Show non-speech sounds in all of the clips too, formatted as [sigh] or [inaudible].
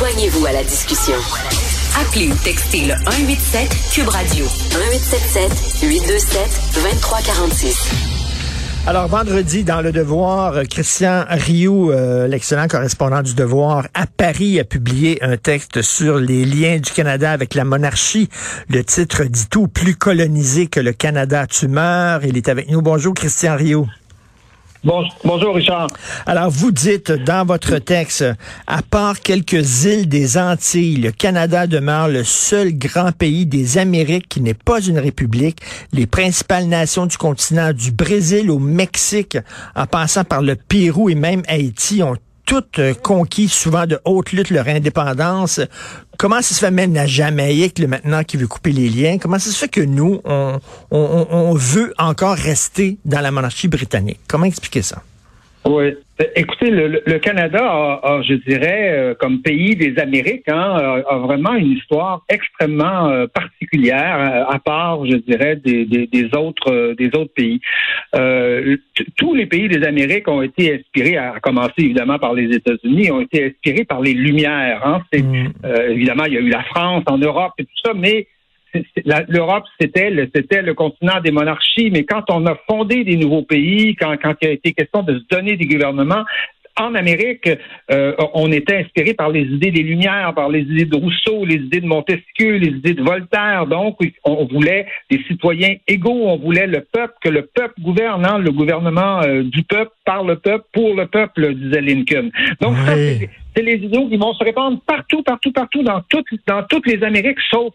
Joignez-vous à la discussion. Appelez ou textez le 187 Cube Radio 1877 827 2346. Alors, vendredi, dans Le Devoir, Christian Rioux, euh, l'excellent correspondant du Devoir à Paris, a publié un texte sur les liens du Canada avec la monarchie. Le titre dit tout, plus colonisé que le Canada, tu meurs. Il est avec nous. Bonjour, Christian Rioux bonjour Richard. Alors vous dites dans votre texte, à part quelques îles des Antilles, le Canada demeure le seul grand pays des Amériques qui n'est pas une république. Les principales nations du continent, du Brésil au Mexique, en passant par le Pérou et même Haïti, ont toutes euh, conquis souvent de haute lutte leur indépendance. Comment ça se fait même la Jamaïque, le maintenant, qui veut couper les liens? Comment ça se fait que nous, on, veut encore rester dans la monarchie britannique? Comment expliquer ça? Oui. Écoutez, le, Canada a, je dirais, euh, comme pays des Amériques, hein, a, vraiment une histoire extrêmement euh, particulière, euh, à part, je dirais, des, autres des autres pays. tous les pays des Amériques ont été inspirés, à commencer évidemment par les États-Unis, ont été inspirés par les Lumières. Hein. C'est mm. évidemment, il y a eu la France en Europe et tout ça, mais [laughs] l'Europe, c'était le, c'était le continent des monarchies, mais quand on a fondé des nouveaux pays, quand, quand il a été question de se donner des gouvernements, en Amérique, euh, on était inspiré par les idées des Lumières, par les idées de Rousseau, les idées de Montesquieu, les idées de Voltaire. Donc, on voulait des citoyens égaux, on voulait le peuple, que le peuple gouverne, hein, le gouvernement euh, du peuple, par le peuple, pour le peuple, disait Lincoln. Donc, ça, c'est les idées qui vont se répandre partout, partout, partout, dans toutes, dans toutes les Amériques, sauf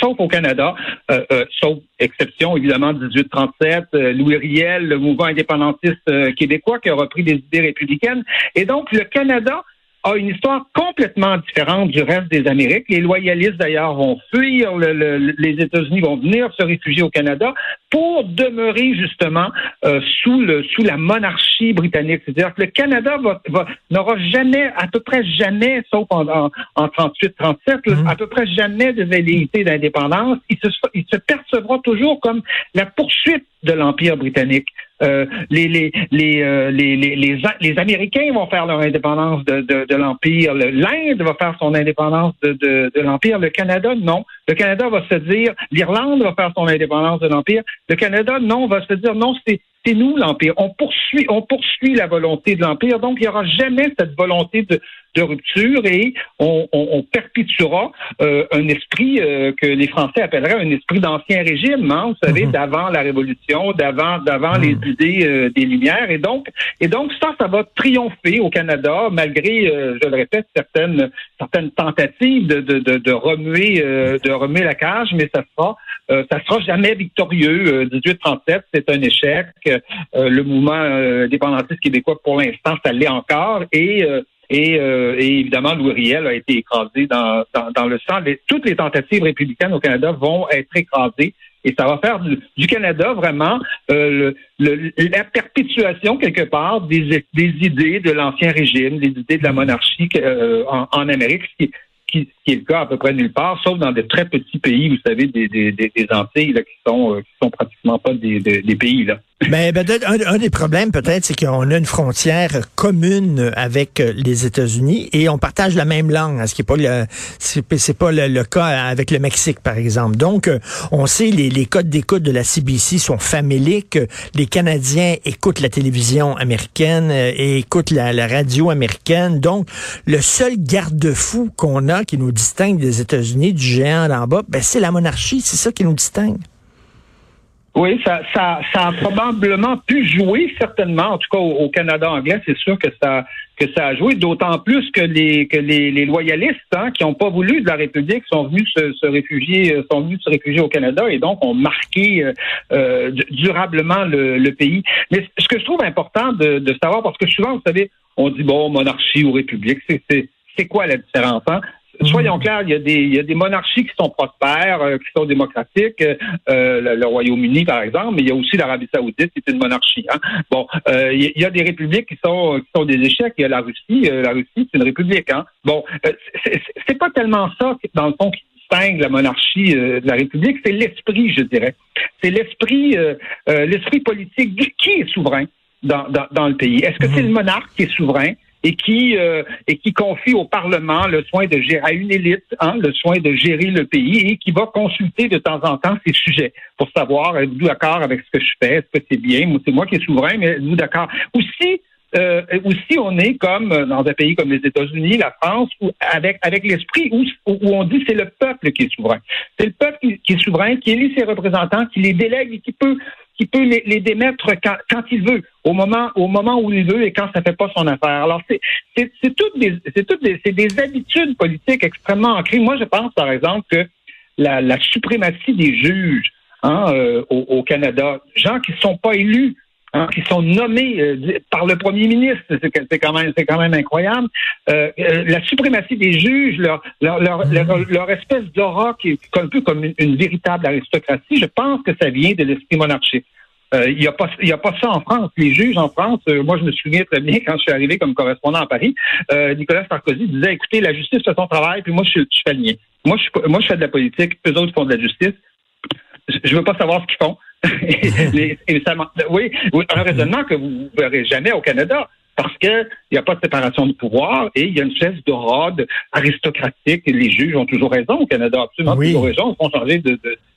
sauf au Canada, euh, euh, sauf exception évidemment 1837, euh, Louis Riel, le mouvement indépendantiste québécois qui a repris des idées républicaines. Et donc le Canada a une histoire complètement différente du reste des Amériques. Les loyalistes, d'ailleurs, vont fuir, les États-Unis vont venir se réfugier au Canada pour demeurer justement euh, sous, le, sous la monarchie britannique. C'est-à-dire que le Canada va, n'aura jamais, à peu près jamais, sauf en, en, 38-37, mmh. à peu près jamais de velléité d'indépendance. Il se, il se percevra toujours comme la poursuite de l'Empire britannique. Euh, les, les, les, euh, les, les, les, Américains vont faire leur indépendance de, de, l'Empire. L'Inde va faire son indépendance de, de, de l'Empire. Le Canada, non. Le Canada va se dire, l'Irlande va faire son indépendance de l'Empire. Le Canada, non, va se dire, non, c'est c'est nous l'Empire. On poursuit, on poursuit la volonté de l'Empire. Donc, il n'y aura jamais cette volonté de, de rupture et on, on, perpétuera euh, un esprit euh, que les Français appelleraient un esprit d'ancien régime, hein, vous savez, mhm. d'avant la Révolution, d'avant d'avant les mhm. idées euh, des Lumières. Et donc, et donc ça, ça va triompher au Canada, malgré, je le répète, certaines certaines tentatives de, de, de, de remuer de remuer la cage, mais ça sera ça sera jamais victorieux. 1837, c'est un échec. le mouvement indépendantiste québécois, pour l'instant, ça l'est encore. Et euh, et, évidemment, Louis Riel a été écrasé dans, dans, le sang. toutes les tentatives républicaines au Canada vont être écrasées. Et ça va faire du, Canada vraiment euh, la perpétuation quelque part des, des idées de l'ancien régime, des idées de la monarchie euh, en, en, Amérique, qui, qui, qui, est le cas à peu près nulle part, sauf dans de très petits pays, vous savez, des, des, des Antilles là, qui sont euh, qui sont pratiquement pas des, des pays là. Mais [laughs] ben, un, des problèmes peut-être, c'est qu'on a une frontière commune avec euh, les États-Unis et on partage la même langue, hein, ce qui est pas le c'est pas le, cas avec le Mexique par exemple. Donc, euh, on sait les, les codes d'écoute de la CBC sont faméliques. Les Canadiens écoutent la télévision américaine et écoutent la radio américaine. Donc, le seul garde-fou qu'on a qui nous distingue des États-Unis, du géant d'en bas, ben, c'est la monarchie. C'est ça qui nous distingue. Oui, ça, a probablement pu jouer, certainement, en tout cas au, Canada anglais, c'est sûr que ça, que ça a joué, d'autant plus que les, que les, loyalistes hein, qui n'ont pas voulu de la République sont venus se, réfugier, euh, sont venus se réfugier au Canada et donc ont marqué euh, euh, durablement le, pays. Mais ce que je trouve important de, de savoir, parce que souvent, vous savez, on dit bon, monarchie ou république, c'est quoi la différence? Hein? Soyons clairs, il y, a des, il y a des monarchies qui sont prospères, euh, qui sont démocratiques, euh, le, Royaume-Uni par exemple, mais il y a aussi l'Arabie Saoudite qui est une monarchie. Hein. Bon, euh, il y a des républiques qui sont qui sont des échecs. Il y a la Russie, la Russie c'est une république. Hein. Bon, c'est pas tellement ça dans le fond qui distingue la monarchie de la République, c'est l'esprit, je dirais. C'est l'esprit, l'esprit politique qui est souverain dans, dans, dans le pays? Est-ce que c'est mhm. le monarque qui est souverain? Et qui euh, et qui confie au Parlement le soin de gérer à une élite, hein, le soin de gérer le pays et qui va consulter de temps en temps ces sujets pour savoir êtes-vous d'accord avec ce que je fais, est-ce que c'est bien, c'est moi qui est souverain, mais êtes-vous d'accord? Aussi euh, aussi on est comme dans un pays comme les États-Unis, la France, où, avec avec l'esprit où, où on dit c'est le peuple qui est souverain. C'est le peuple qui, est souverain, qui élit ses représentants, qui les délègue et qui peut qui peut les, démettre quand, quand, il veut, au moment, au moment où il veut et quand ça fait pas son affaire. Alors, c'est, c'est, toutes des, c'est toutes des, habitudes politiques extrêmement ancrées. Moi, je pense, par exemple, que la, suprématie des juges hein, euh, au, Canada, gens qui sont pas élus, hein, qui sont nommés euh, par le premier ministre, c'est, quand même, c'est quand même incroyable. Euh, euh la suprématie des juges, leur, leur, leur, leur, espèce d'aura qui est un peu comme une, une, véritable aristocratie, je pense que ça vient de l'esprit monarchique. Euh, il n'y a, pas, y a pas ça en France. Les juges en France, euh, moi je me souviens très bien quand je suis arrivé comme correspondant à Paris, euh, Nicolas Sarkozy disait écoutez, la justice fait son travail, puis moi je, je fais le mien. Moi je, moi je fais de la politique, eux autres font de la justice. Je veux pas savoir ce qu'ils font. [laughs] oui, un raisonnement que vous ne verrez jamais au Canada parce qu'il n'y a pas de séparation de pouvoir et il y a une espèce de rode aristocratique. Les juges ont toujours raison au Canada, absolument toujours raison. Ils font changer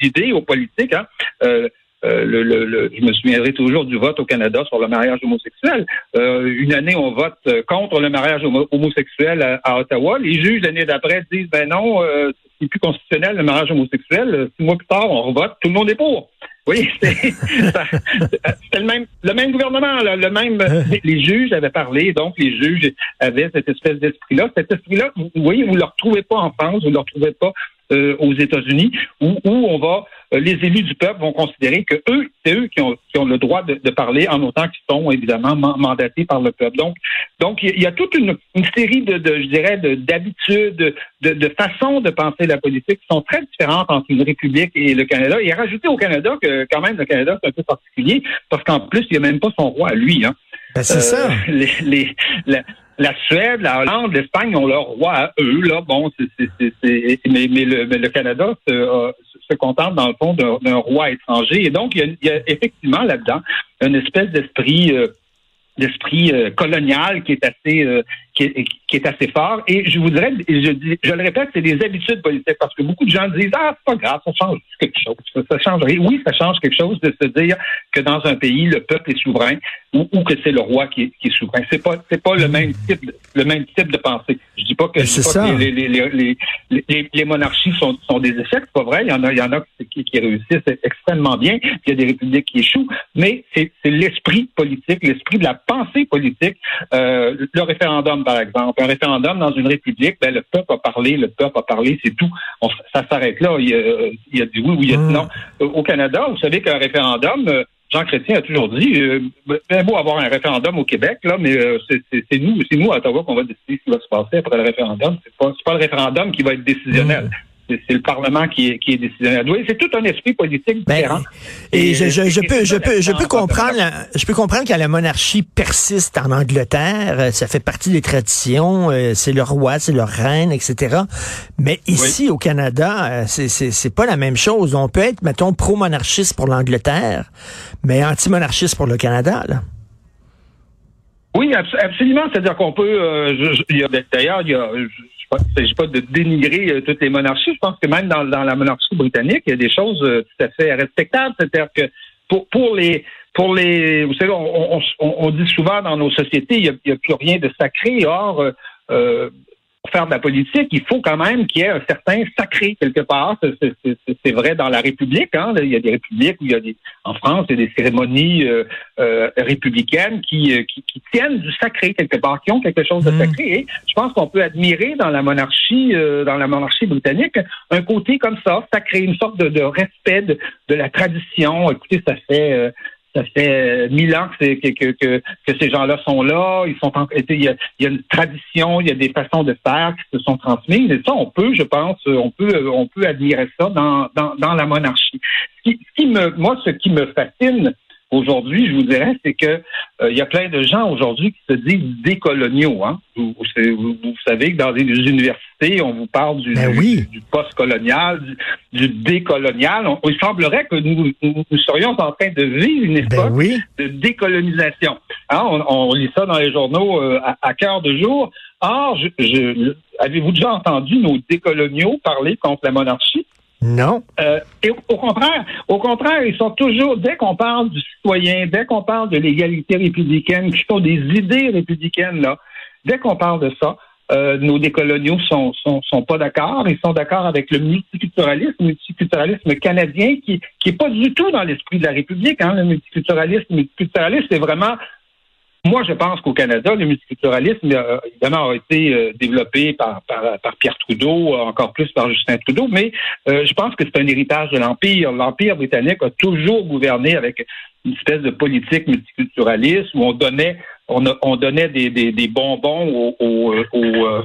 d'idée aux politiques. Hein. Euh, euh, le, le, je me souviendrai toujours du vote au Canada sur le mariage homosexuel. Euh, une année, on vote contre le mariage homosexuel à, Ottawa. Les juges, l'année d'après, disent, ben non, euh, c'est plus constitutionnel le mariage homosexuel. Six mois plus tard, on revote, tout le monde est pour. Oui, [laughs] c'était le même, le même gouvernement, le même. [laughs] Les juges avaient parlé, donc les juges avaient cette espèce d'esprit-là. Cet esprit-là, vous voyez, vous ne le retrouvez pas en France, vous ne le retrouvez pas euh, aux États-Unis, où, où on va, euh, les élus du peuple vont considérer que eux, c'est eux qui ont, qui ont le droit de, de parler en autant qu'ils sont évidemment mandatés par le peuple. Donc, donc il y a toute une, une série de, de, je dirais, d'habitudes, de, de, façons de penser la politique qui sont très différentes entre une république et le Canada. Et rajouter au Canada que quand même le Canada c'est un peu particulier parce qu'en plus il n'y a même pas son roi à lui. Hein. Ben, c'est ça. Euh, [laughs] les, les, la Suède, la Hollande, l'Espagne ont leur roi à eux. Là, bon, c'est, c'est, mais, mais, le, mais, le, Canada se, euh, se contente dans le fond d'un, roi étranger. Et donc, il y a, effectivement là-dedans une espèce d'esprit euh, d'esprit euh, colonial qui est assez qui, est, qui, est, assez fort. Et je voudrais, je, je le répète, c'est des habitudes politiques parce que beaucoup de gens disent ah c'est pas grave, ça change quelque chose, ça, change rien. Oui, ça change quelque chose de se dire que dans un pays le peuple est souverain ou, ou que c'est le roi qui est, qui est souverain. C'est pas c'est pas le même type le même type de pensée. Je dis pas que, dis pas que les, les, les, les, les, monarchies sont, sont des échecs, c'est pas vrai. Il y en a il y en a qui, qui réussissent extrêmement bien. Il y a des républiques qui échouent, mais c'est l'esprit politique, l'esprit de la pensée politique. Euh, le référendum, par exemple, un référendum dans une république, ben, le peuple a parlé, le peuple a parlé, c'est tout. ça s'arrête là. Il a, il y a du oui ou il a hmm. non. Au Canada, vous savez qu'un référendum, euh, Jean Chrétien a toujours dit, euh, ben beau avoir un référendum au Québec, là, mais euh, c'est nous, c'est nous à Ottawa qu'on va décider ce qui va se passer après le référendum. C'est pas, pas le référendum qui va être décisionnel. Hmm c'est le Parlement qui est, qui est décisionnaire. c'est tout un esprit politique ben, différent. et, je, je, je peux, je peux, je peux comprendre, je peux comprendre que la monarchie persiste en Angleterre. Euh, ça fait partie des traditions. Euh, c'est le roi, c'est le reine, etc. Mais ici, au Canada, euh, c'est, c'est, pas la même chose. On peut être, mettons, pro-monarchiste pour l'Angleterre, mais anti-monarchiste pour le Canada, là. Oui, absolument. C'est-à-dire qu'on peut. Euh, D'ailleurs, il y a, il ne s'agit pas de dénigrer euh, toutes les monarchies. Je pense que même dans, la monarchie britannique, il y a des choses euh, tout à fait respectables. C'est-à-dire que pour, pour les pour les vous savez, on, dit souvent dans nos sociétés, il n'y a, plus rien de sacré. Or, euh, pour faire de la politique, il faut quand même qu'il y ait un certain sacré quelque part. C'est vrai dans la République. Hein. Il y a des républiques où il y a des, en France, il y a des cérémonies euh, euh, républicaines qui, euh, qui, qui, tiennent du sacré quelque part, qui ont quelque chose de mmh. sacré. Et je pense qu'on peut admirer dans la monarchie, dans la monarchie britannique, un côté comme ça, sacré, une sorte de, de respect de, de, la tradition. Écoutez, ça fait ça fait euh, mille ans que, ces gens-là sont là. Ils sont il, y a, il y a une tradition, il y a des façons de faire qui se sont transmises. Et ça, on peut, je pense, on peut, on peut admirer ça dans, la monarchie. Qui me, moi, ce qui me fascine aujourd'hui, je vous dirais, c'est que euh, il y a plein de gens aujourd'hui qui se disent décoloniaux. Hein? Vous, vous, vous, savez que dans les universités on vous parle du, Ben oui. du post-colonial, du, du décolonial. On- il semblerait que nous, nous, nous serions en train de vivre une Ben époque oui. de décolonisation. Hein, on, on lit ça dans les journaux euh, à, à cœur de jour. Or, je, je- avez-vous déjà entendu nos décoloniaux parler contre la monarchie? Non. Euh, et au, contraire, au contraire, ils sont toujours, dès qu'on parle du citoyen, dès qu'on parle de l'égalité républicaine, qui sont des idées républicaines, là, dès qu'on parle de ça, euh, nos décoloniaux sont, sont, sont pas d'accord. Ils sont d'accord avec le multiculturalisme, multiculturalisme canadien, qui, qui est pas du tout dans l'esprit de la République. Hein, le multiculturalisme, multiculturalisme, c'est vraiment moi, je pense qu'au Canada, le multiculturalisme, euh, évidemment, a été euh, développé par, par, Pierre Trudeau, euh, encore plus par Justin Trudeau, mais je pense que c'est un héritage de l'Empire. L'Empire britannique a toujours gouverné avec une espèce de politique multiculturaliste où on donnait, on, on donnait des bonbons aux, aux, aux,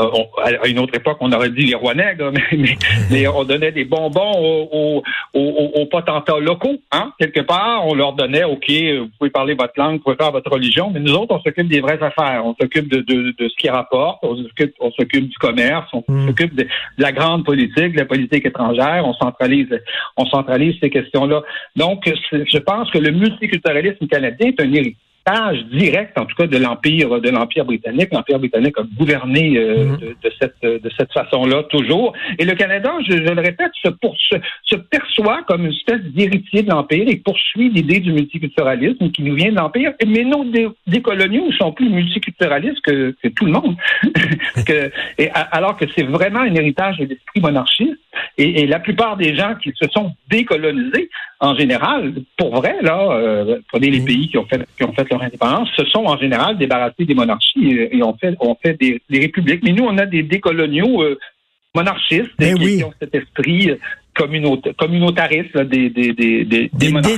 euh, on- à une autre époque, on aurait dit les rois nègres, [laughs] mais, mais- mais on donnait des bonbons aux, aux, aux- aux potentats locaux, hein, quelque part. On leur donnait, OK, vous pouvez parler votre langue, vous pouvez faire votre religion, mais nous autres, on s'occupe des vraies affaires. On s'occupe de, de, de ce qui rapporte, on s'occupe, on s'occupe du commerce, on Mm. s'occupe de, de la grande politique, de la politique étrangère, on centralise, on centralise ces questions-là. Donc, je pense que le multiculturalisme canadien est un héritage direct, en tout cas, de l'empire, de l'empire britannique. L'empire britannique a gouverné euh, Mhm. de, de cette de cette façon-là toujours. Et le Canada, je, je le répète, se, pour- se, se perçoit comme une espèce d'héritier de l'empire et poursuit l'idée du multiculturalisme qui nous vient de l'empire. Mais nos dé- décoloniaux sont plus multiculturalistes que, que tout le monde. [laughs] que, et alors que c'est vraiment un héritage de l'esprit monarchiste. Et, et la plupart des gens qui se sont décolonisés, en général, pour vrai, là, euh, prenez les Oui. pays qui ont fait qui ont fait leur indépendance, se sont en général débarrassés des monarchies et, et ont fait ont fait des, des républiques. Mais nous, on a des décoloniaux euh, monarchistes Ben qui, oui. qui ont cet esprit euh, communauta- communautariste là, des des des des,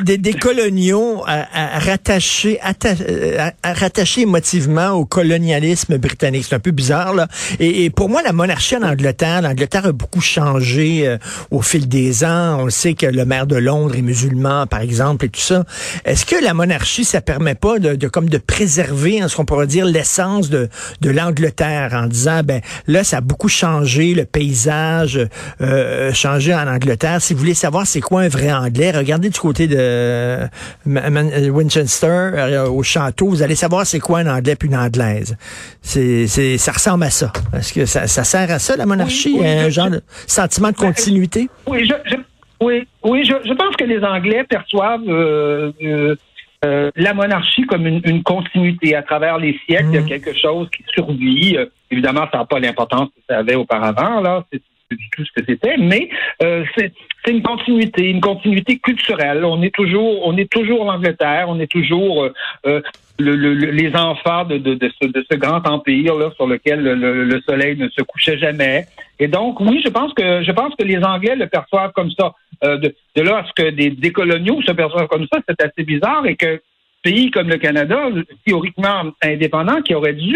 Des, des, coloniaux à, à rattacher, atta- euh, à, à rattacher émotivement au colonialisme britannique. C'est un peu bizarre, là. Et, et pour moi, la monarchie en Angleterre, l'Angleterre a beaucoup changé euh, au fil des ans. On sait que le maire de Londres est musulman, par exemple, et tout ça. Est-ce que la monarchie, ça permet pas de, de comme de préserver, hein, ce qu'on pourrait dire, l'essence de, de l'Angleterre en disant, ben là, ça a beaucoup changé, le paysage euh, changé en Angleterre. Si vous voulez savoir c'est quoi un vrai Anglais, regardez du côté de euh, euh, Winchester, euh, au château, vous allez savoir c'est quoi un Anglais puis une Anglaise. C'est, c'est, ça ressemble à ça. Est-ce que ça, ça sert à ça, la monarchie? Oui, oui, un je- genre de sentiment de continuité? Oui, je, je- oui, oui, je, je pense que les Anglais perçoivent euh, euh, euh, la monarchie comme une, une continuité à travers les siècles. Il y a Mhm. quelque chose qui survit. Euh, évidemment, ça n'a pas l'importance que ça avait auparavant. Là, c'est du tout ce que c'était, mais euh, c'est une continuité, une continuité culturelle. On est toujours, on est toujours l'Angleterre, on est toujours euh, euh, le, le- le- les enfants de, de, de, ce, de ce grand empire là, sur lequel le, le- le soleil ne se couchait jamais. Et donc, oui, je pense que je pense que les Anglais le perçoivent comme ça. Euh, de, de là à ce que des décoloniaux se perçoivent comme ça, c'est assez bizarre et que pays comme le Canada, théoriquement indépendant, qui aurait dû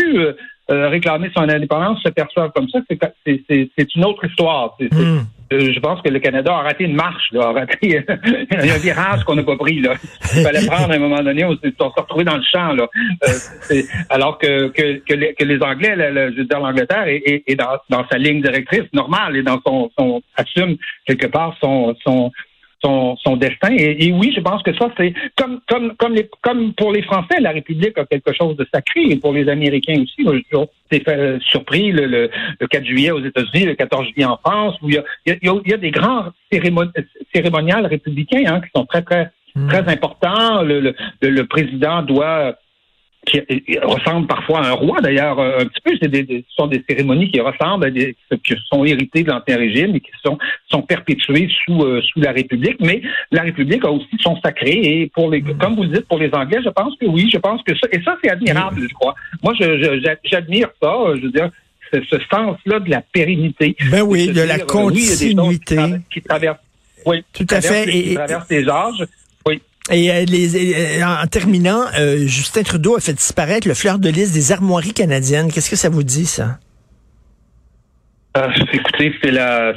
euh, réclamer son indépendance, se perçoivent comme ça, c'est c'est- c'est- c'est une autre histoire. Hmm. euh, je pense que le Canada a raté une marche, là, a raté [laughs] un virage qu'on n'a pas pris. Là. Il fallait prendre à un moment donné, on s'est retrouvé dans le champ. Là. Euh, alors que, que, que, les, que les Anglais, le- le- je veux dire l'Angleterre, est, est- est dans, dans sa ligne directrice normale et dans son, son assume quelque part son, son, son, son destin. Et, et oui, je pense que ça, c'est comme, comme, comme, les, comme pour les Français, la République a quelque chose de sacré, et pour les Américains aussi. Moi, été fait, euh, surpris le, le, le 4 juillet aux États-Unis, le 14 juillet en France, où il y a, il y a, il y a des grands cérémon- cérémoniales républicains hein, qui sont très, très, Hmm. très importants. Le, le, le- le président doit qui qui ressemble parfois à un roi d'ailleurs euh, un petit peu. C'est des, des- ce sont des cérémonies qui ressemblent à des qui sont héritées de l'ancien régime et qui sont sont perpétuées sous euh, sous la République. Mais la République a aussi son sacré et pour les comme vous le dites pour les Anglais, je pense que oui, je pense que ça et ça c'est admirable, je crois. Moi, je, je- j'admire ça. euh, Je veux dire. Ce, sens-là de la pérennité. Ben oui, de la dire, euh, oui, il y a des qui continuité. qui traversent, oui, Tout qui à fait. Et- qui traversent les âges. Et euh, les, euh, en terminant, euh, Justin Trudeau a fait disparaître le fleur de lys des armoiries canadiennes. Qu'est-ce que ça vous dit, ça? Euh, écoutez, c'est la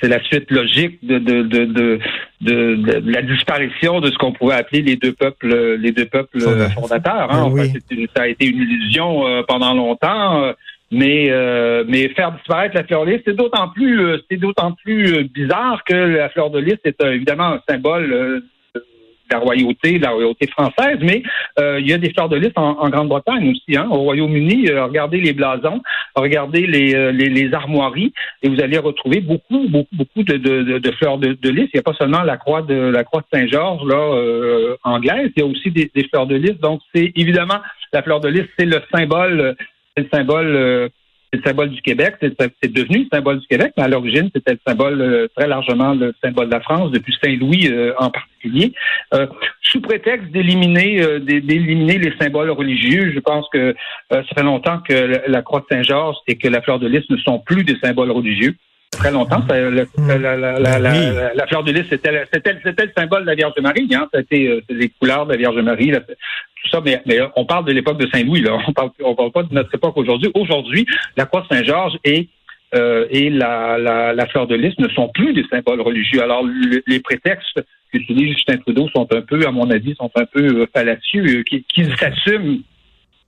c'est la suite logique de de, de, de, la disparition de ce qu'on pouvait appeler les deux peuples les deux peuples Fonda- fondateurs. Hein. Ah oui. c'est une- ça a été une illusion euh, pendant longtemps. Euh, Mais euh, mais faire disparaître la fleur de lys, c'est d'autant plus c'est d'autant plus bizarre que la fleur de lys est évidemment un symbole la royauté, la royauté française, mais euh, il y a des fleurs de lys en, Grande-Bretagne aussi, hein, au Royaume-Uni. Euh, regardez les blasons, regardez euh, les, les, armoiries, et vous allez retrouver beaucoup, beaucoup, beaucoup de, de, de fleurs de, de, lys. Il n'y a pas seulement la croix de la croix de Saint-Georges là anglaise, il y a aussi des, des fleurs de lys. Donc c'est évidemment la fleur de lys, c'est le symbole, c'est le symbole c'est le symbole du Québec, c'est devenu le symbole du Québec, mais à l'origine, c'était le symbole euh, très largement le symbole de la France, depuis Saint-Louis euh, en particulier. Euh, sous prétexte d'éliminer d'éliminer les symboles religieux, je pense que ça fait longtemps que la croix de Saint-Georges et que la fleur de lys ne sont plus des symboles religieux très longtemps. la, fleur de lys, c'était le symbole de la Vierge Marie. Hein? C'était les couleurs de la Vierge Marie, tout ça, mais, on parle de l'époque de Saint-Louis, là. On parle, on parle pas de notre époque aujourd'hui. Aujourd'hui, la croix Saint-Georges et euh, et la, la, fleur de lys ne sont plus des symboles religieux. Alors, les prétextes qu'utilise Justin Trudeau sont un peu, à mon avis, sont un peu euh, fallacieux, euh, qu'ils s'assument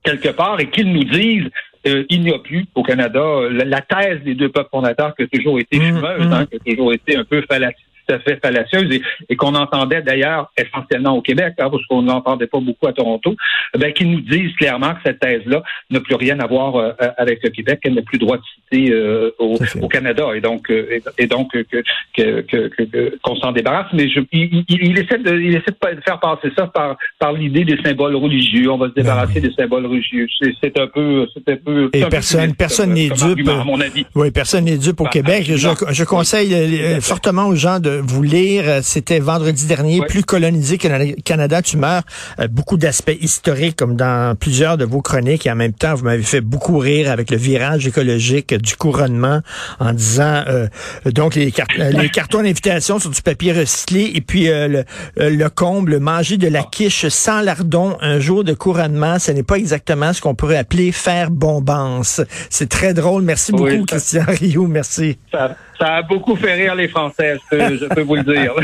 quelque part et qu'ils nous disent il n'y a plus au Canada la, thèse des deux peuples fondateurs qui a toujours été mmh, fumeuse, mmh. hein, qui a toujours été un peu fallacieux tout à fait fallacieuse et, qu'on entendait d'ailleurs essentiellement au Québec, hein, parce qu'on n'entendait pas beaucoup à Toronto, ben, qui nous disent clairement que cette thèse-là n'a plus rien à voir euh, avec le Québec, qu'elle n'a plus droit de citer euh, au, Canada et donc euh, et, donc que qu'on s'en débarrasse. Mais je, il, essaie de il essaie de faire passer ça par par l'idée des symboles religieux. On va se débarrasser des symboles religieux. C'est un peu c'est un peu et personne personne n'est dupe. à mon avis. Oui, personne n'est dupe au Québec. Je, je conseille fortement aux gens de vous lire. Euh, c'était vendredi dernier, plus colonisé que le Canada, tu meurs. Euh, beaucoup d'aspects historiques, comme dans plusieurs de vos chroniques. Et en même temps, vous m'avez fait beaucoup rire avec le virage écologique du couronnement en disant, euh, donc, les, les cartons d'invitation sur du papier recyclé et puis le, le, comble, manger de la quiche sans lardon un jour de couronnement, ce n'est pas exactement ce qu'on pourrait appeler faire bombance. C'est très drôle. Merci beaucoup, Christian Rio. Merci. Ça a beaucoup fait rire les Français, je peux, vous le dire.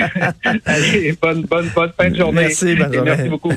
[laughs] Allez, bonne, bonne, bonne fin de journée. Merci, bonne journée. Merci beaucoup.